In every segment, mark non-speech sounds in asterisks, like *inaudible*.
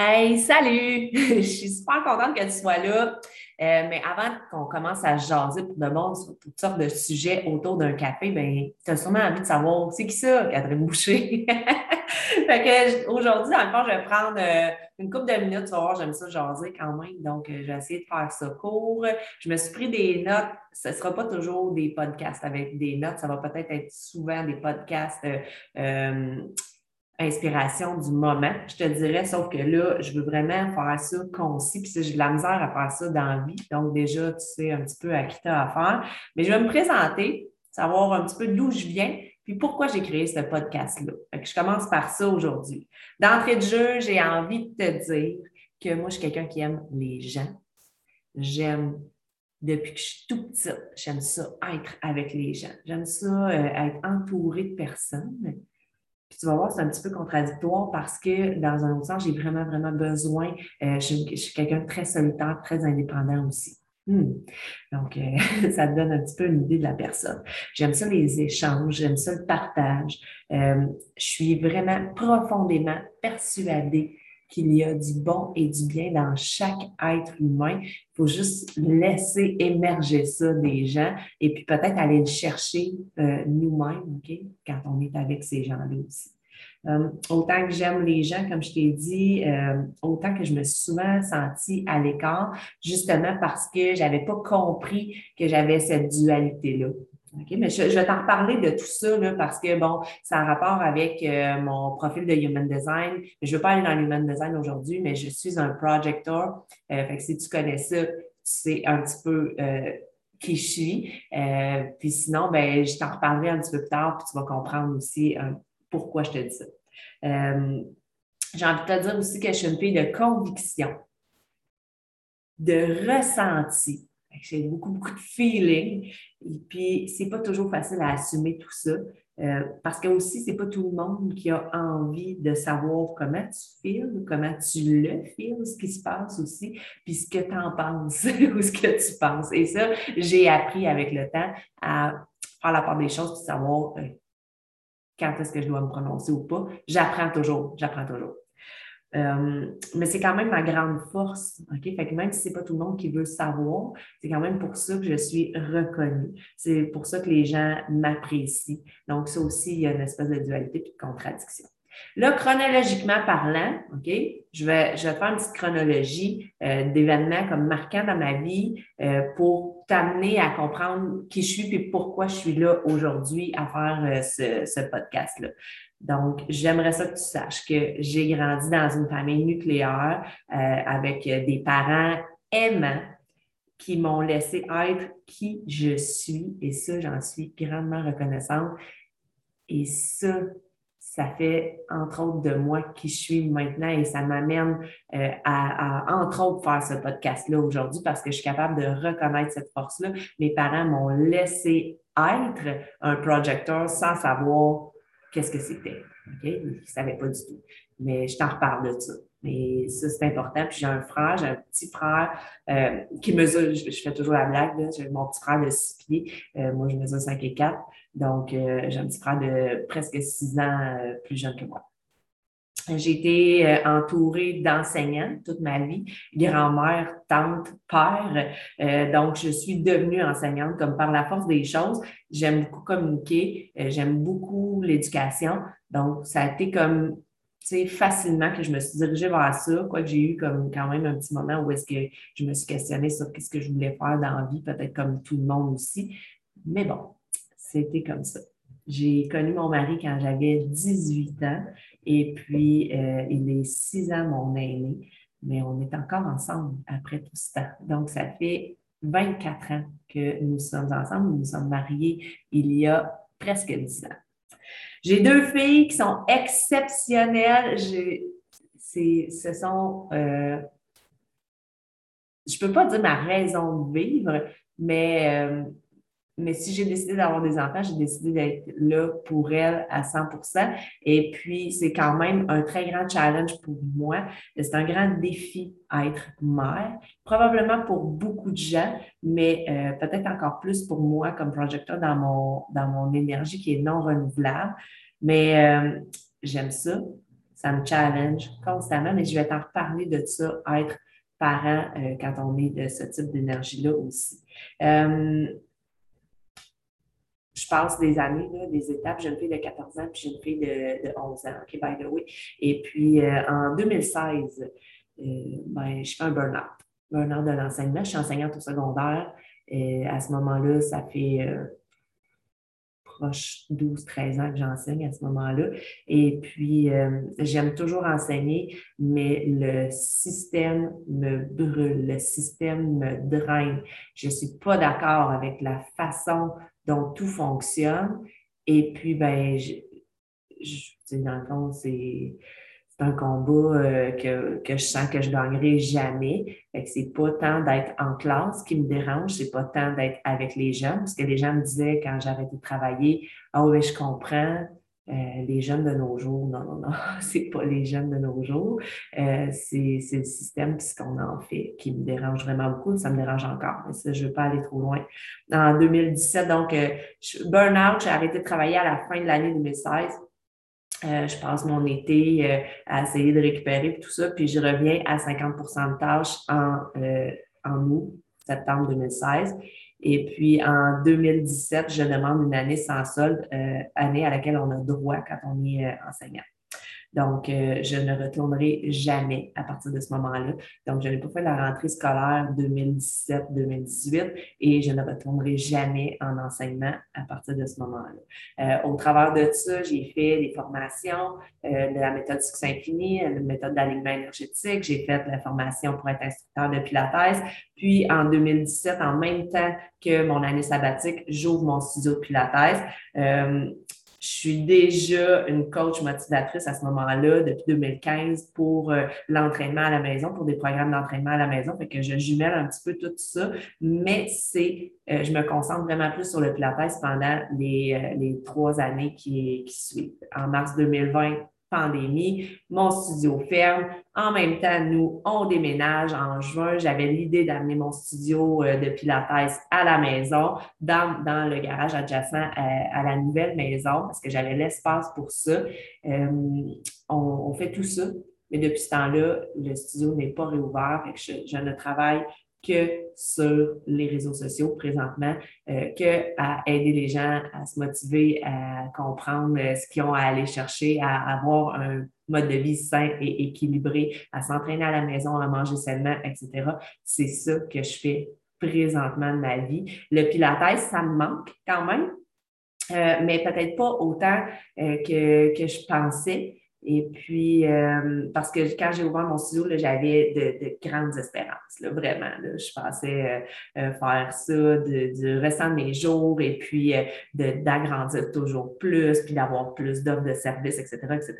Hey, salut! *laughs* Je suis super contente que tu sois là. Euh, mais avant qu'on commence à jaser pour de bon sur toutes sortes de sujets autour d'un café, ben, tu as sûrement envie de savoir c'est qui ça, Catherine Boucher? *laughs* fait que aujourd'hui, dans le fond, je vais prendre euh, une couple de minutes, tu vas voir, j'aime ça jaser quand même. Donc, euh, je vais essayer de faire ça court. Je me suis pris des notes. Ce ne sera pas toujours des podcasts avec des notes, ça va peut-être être souvent des podcasts inspiration du moment, je te dirais, sauf que là, je veux vraiment faire ça concis, puis j'ai de la misère à faire ça dans la vie. Donc, déjà, tu sais un petit peu à qui tu as affaire. Mais je vais me présenter, savoir un petit peu d'où je viens, puis pourquoi j'ai créé ce podcast-là. je commence par ça aujourd'hui. D'entrée de jeu, j'ai envie de te dire que moi, je suis quelqu'un qui aime les gens. J'aime depuis que je suis tout petite, j'aime ça être avec les gens. J'aime ça euh, être entourée de personnes. Puis tu vas voir, c'est un petit peu contradictoire parce que dans un autre sens, j'ai vraiment, vraiment besoin. Euh, je, suis quelqu'un de très solitaire, très indépendant aussi. Hmm. Donc, euh, *laughs* ça te donne un petit peu une idée de la personne. J'aime ça les échanges, j'aime ça le partage. Euh, je suis vraiment profondément persuadée qu'il y a du bon et du bien dans chaque être humain. Il faut juste laisser émerger ça des gens et puis peut-être aller le chercher euh, nous-mêmes, OK, quand on est avec ces gens-là aussi. Euh, autant que j'aime les gens, comme je t'ai dit, euh, autant que je me suis souvent sentie à l'écart, justement parce que je n'avais pas compris que j'avais cette dualité-là. OK, mais je, vais t'en reparler de tout ça là, parce que, bon, ça a rapport avec euh, mon profil de Human Design. Je ne veux pas aller dans l'Human Design aujourd'hui, mais je suis un projector. Euh, fait que si tu connais ça, sais un petit peu euh, qui je suis. puis sinon, ben, je t'en reparlerai un petit peu plus tard, puis tu vas comprendre aussi pourquoi je te dis ça. J'ai envie de te dire aussi que je suis une fille de conviction, de ressenti j'ai beaucoup, beaucoup de feeling. Et puis, c'est pas toujours facile à assumer tout ça. Euh, parce que aussi, c'est pas tout le monde qui a envie de savoir comment tu files, comment tu le files, ce qui se passe aussi, puis ce que tu en penses *laughs* ou ce que tu penses. Et ça, j'ai appris avec le temps à faire la part des choses, puis savoir euh, quand est-ce que je dois me prononcer ou pas. J'apprends toujours, j'apprends toujours. Euh, mais c'est quand même ma grande force. OK? Fait que même si ce n'est pas tout le monde qui veut savoir, c'est quand même pour ça que je suis reconnue. C'est pour ça que les gens m'apprécient. Donc, ça aussi, il y a une espèce de dualité et de contradiction. Là, chronologiquement parlant, OK, je vais, je vais faire une petite chronologie euh, d'événements comme marquants dans ma vie euh, pour t'amener à comprendre qui je suis et pourquoi je suis là aujourd'hui à faire ce, ce podcast-là. Donc, j'aimerais ça que tu saches que j'ai grandi dans une famille nucléaire euh, avec des parents aimants qui m'ont laissé être qui je suis et ça, j'en suis grandement reconnaissante. Et ça, ça fait entre autres de moi qui je suis maintenant et ça m'amène euh, à, entre autres, faire ce podcast-là aujourd'hui parce que je suis capable de reconnaître cette force-là. Mes parents m'ont laissé être un projecteur sans savoir qu'est-ce que c'était. Je ne savais pas du tout. Mais je t'en reparle de ça. Mais ça, c'est important. Puis j'ai un frère, j'ai un petit frère euh, qui mesure, je, fais toujours la blague, j'ai mon petit frère de 6 pieds. Euh, moi, je mesure 5 et 4. Donc, euh, j'ai un petit frère de presque 6 ans plus jeune que moi. J'ai été euh, entourée d'enseignants toute ma vie, grand-mère, tante, père. Euh, donc, je suis devenue enseignante comme par la force des choses. J'aime beaucoup communiquer, euh, j'aime beaucoup l'éducation. Donc, ça a été comme, facilement que je me suis dirigée vers ça, quoique j'ai eu comme quand même un petit moment où est-ce que je me suis questionnée sur qu'est-ce que je voulais faire dans la vie, peut-être comme tout le monde aussi. Mais bon, c'était comme ça. J'ai connu mon mari quand j'avais 18 ans et puis euh, il est 6 ans mon aîné, mais on est encore ensemble après tout ce temps. Donc, ça fait 24 ans que nous sommes ensemble. Nous sommes mariés il y a presque 10 ans. J'ai deux filles qui sont exceptionnelles. ce sont, euh, je ne peux pas dire ma raison de vivre, mais euh, mais si j'ai décidé d'avoir des enfants, j'ai décidé d'être là pour elles à 100% Et puis, c'est quand même un très grand challenge pour moi. C'est un grand défi à être mère, probablement pour beaucoup de gens, mais euh, peut-être encore plus pour moi comme projecteur dans mon, dans mon énergie qui est non renouvelable. Mais euh, j'aime ça. ça me challenge constamment, mais je vais t'en reparler de ça, être parent euh, quand on est de ce type d'énergie-là aussi. Euh, passe des années, des étapes. J'ai une fille de 14 ans, puis j'ai une fille de, 11 ans, OK. Et puis, euh, en 2016, ben, je fais un burn-out. Burn-out de l'enseignement. Je suis enseignante au secondaire. Et à ce moment-là, ça fait proche 12-13 ans que j'enseigne à ce moment-là. Et puis, euh, j'aime toujours enseigner, mais le système me brûle, le système me draine. Je ne suis pas d'accord avec la façon dont tout fonctionne. Et puis, ben, je, je, dans le fond, c'est un combat euh, que, que, je sens que je gagnerai jamais. Fait que c'est pas tant d'être en classe qui me dérange, c'est pas tant d'être avec les jeunes, parce que les gens me disaient quand j'arrêtais de travailler, ah oui, je comprends, euh, les jeunes de nos jours, non, non, non, *laughs* c'est pas les jeunes de nos jours, euh, c'est le système, ce qu'on en fait, qui me dérange vraiment beaucoup, ça me dérange encore, mais ça, je veux pas aller trop loin. En 2017, donc, euh, burn-out, j'ai arrêté de travailler à la fin de l'année 2016 euh, je passe mon été euh, à essayer de récupérer tout ça, puis je reviens à 50% de tâches en, euh, en août, septembre 2016. Et puis en 2017, je demande une année sans solde, année à laquelle on a droit quand on est enseignant. Donc, euh, je ne retournerai jamais à partir de ce moment-là. Donc, je n'ai pas fait la rentrée scolaire 2017-2018 et je ne retournerai jamais en enseignement à partir de ce moment-là. Euh, au travers de ça, j'ai fait des formations euh, de la méthode succès infini, la méthode d'alignement énergétique. J'ai fait la formation pour être instructeur de Pilates. Puis, en 2017, en même temps que mon année sabbatique, j'ouvre mon studio de Pilates. Je suis déjà une coach motivatrice à ce moment-là depuis 2015 pour euh, l'entraînement à la maison, pour des programmes d'entraînement à la maison. Fait que je jumelle un petit peu tout ça, mais c'est, euh, je me concentre vraiment plus sur le Pilates pendant les, euh, les trois années qui, qui suivent. En mars 2020, pandémie, mon studio ferme. En même temps, nous, on déménage en juin. J'avais l'idée d'amener mon studio euh, de Pilates à la maison, dans, dans le garage adjacent à, la nouvelle maison, parce que j'avais l'espace pour ça. Euh, on, fait tout ça. Mais depuis ce temps-là, le studio n'est pas réouvert. je, je ne travaille que sur les réseaux sociaux présentement, euh, que à aider les gens à se motiver, à comprendre euh, ce qu'ils ont à aller chercher, à avoir un mode de vie sain et équilibré, à s'entraîner à la maison, à manger sainement, etc. C'est ça que je fais présentement de ma vie. Le pilates, ça me manque quand même, euh, mais peut-être pas autant que, que je pensais. Et puis, euh, parce que quand j'ai ouvert mon studio, j'avais de, grandes espérances, vraiment. je pensais euh, euh, faire ça du restant de mes jours et puis d'agrandir toujours plus, puis d'avoir plus d'offres de services, etc., etc.,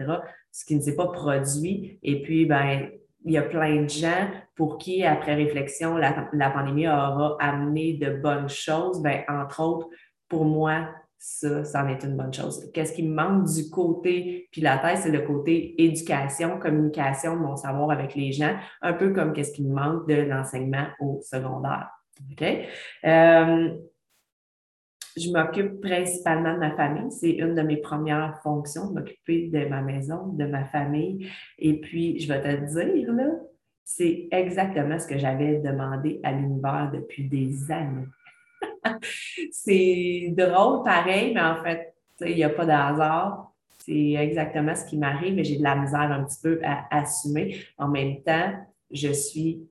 ce qui ne s'est pas produit. Et puis, ben, il y a plein de gens pour qui, après réflexion, la, la pandémie aura amené de bonnes choses. Ben, entre autres, pour moi, ça, ça en est une bonne chose. Qu'est-ce qui me manque du côté Pilates, c'est le côté éducation, communication mon savoir avec les gens, un peu comme qu'est-ce qui me manque de l'enseignement au secondaire. OK? Euh, je m'occupe principalement de ma famille. C'est une de mes premières fonctions, m'occuper de ma maison, de ma famille. Et puis, je vais te dire, là, c'est exactement ce que j'avais demandé à l'univers depuis des années. *laughs* c'est drôle pareil, mais en fait, il n'y a pas de hasard. C'est exactement ce qui m'arrive, mais j'ai de la misère un petit peu à assumer. En même temps, je suis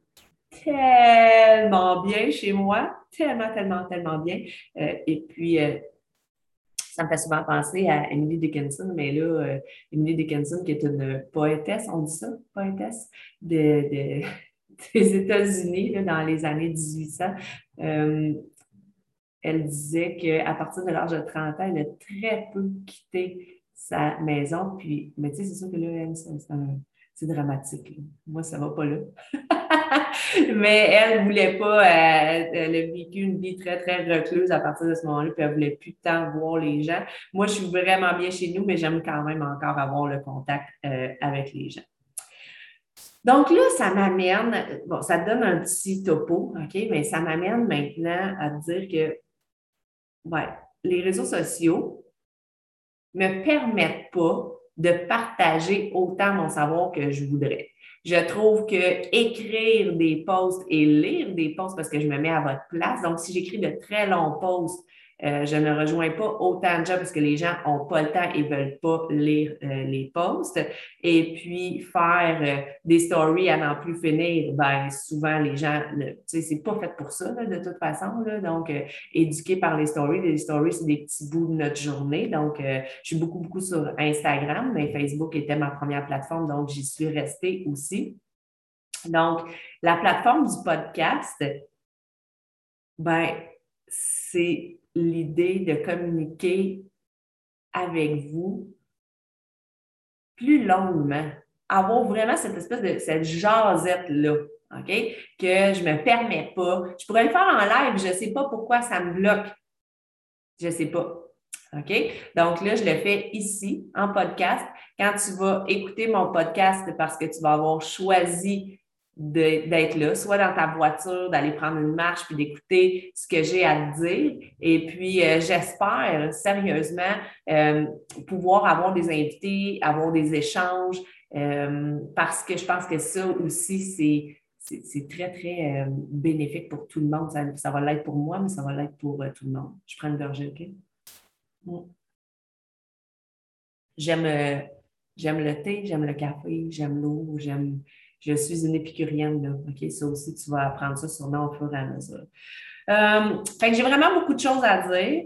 tellement bien chez moi, tellement, tellement, tellement bien. Euh, et puis, euh, ça me fait souvent penser à Emily Dickinson, mais là, euh, Emily Dickinson, qui est une poétesse, on dit ça, poétesse de, *laughs* des États-Unis dans les années 1800 elle disait qu'à partir de l'âge de 30 ans, elle a très peu quitté sa maison. Puis, mais tu sais, c'est sûr que là, c'est dramatique. Moi, ça ne va pas là. *laughs* mais elle ne voulait pas, euh, elle a vécu une vie très, très recluse à partir de ce moment-là, puis elle ne voulait plus tant voir les gens. Moi, je suis vraiment bien chez nous, mais j'aime quand même encore avoir le contact euh, avec les gens. Donc là, ça m'amène, bon, ça donne un petit topo, OK, mais ça m'amène maintenant à dire que les réseaux sociaux ne me permettent pas de partager autant mon savoir que je voudrais. Je trouve que écrire des posts et lire des posts parce que je me mets à votre place. Donc, si j'écris de très longs posts, euh, je ne rejoins pas autant de gens parce que les gens n'ont pas le temps et ne veulent pas lire euh, les posts. Et puis, faire euh, des stories à n'en plus finir, ben, souvent, les gens, tu sais, c'est pas fait pour ça, de toute façon. Là. Donc, éduquer par les stories. Les stories, c'est des petits bouts de notre journée. Donc, je suis beaucoup, beaucoup sur Instagram, mais Facebook était ma première plateforme, donc j'y suis restée aussi. Donc, la plateforme du podcast, ben, c'est l'idée de communiquer avec vous plus longuement, avoir vraiment cette espèce de cette jasette-là, OK? Que je ne me permets pas. Je pourrais le faire en live, je ne sais pas pourquoi ça me bloque. Je ne sais pas. OK? Donc là, je le fais ici, en podcast. Quand tu vas écouter mon podcast parce que tu vas avoir choisi d'être là, soit dans ta voiture, d'aller prendre une marche puis d'écouter ce que j'ai à te dire. Et puis, euh, j'espère sérieusement euh, pouvoir avoir des invités, avoir des échanges, euh, parce que je pense que ça aussi, c'est c'est très, très bénéfique pour tout le monde. Ça, ça va l'être pour moi, mais ça va l'être pour tout le monde. Je prends une gorgée, OK? Mm. J'aime j'aime le thé, j'aime le café, j'aime l'eau, j'aime je suis une épicurienne, là. OK? Ça aussi, tu vas apprendre ça sûrement au fur et à mesure. Euh, fait que j'ai vraiment beaucoup de choses à dire.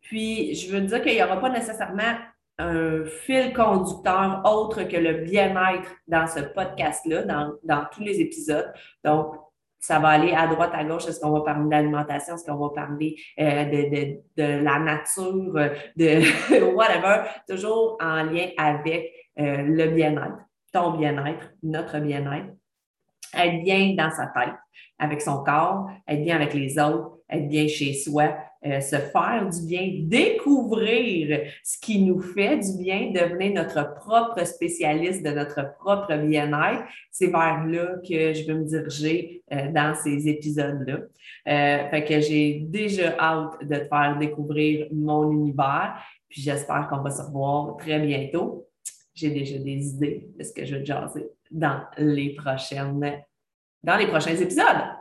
Puis, je veux dire qu'il n'y aura pas nécessairement un fil conducteur autre que le bien-être dans ce podcast-là, dans, tous les épisodes. Donc, ça va aller à droite, à gauche. Est-ce qu'on va parler d'alimentation? Est-ce qu'on va parler euh, de, de, la nature, de *laughs* whatever? Toujours en lien avec euh, le bien-être ton bien-être, notre bien-être, être bien dans sa tête, avec son corps, être bien avec les autres, être bien chez soi, euh, se faire du bien, découvrir ce qui nous fait du bien, devenir notre propre spécialiste de notre propre bien-être. C'est vers là que je veux me diriger euh, dans ces épisodes-là. Euh, fait que j'ai déjà hâte de te faire découvrir mon univers, puis j'espère qu'on va se revoir très bientôt j'ai déjà des idées de ce que je vais jaser dans les prochaines, dans les prochains épisodes.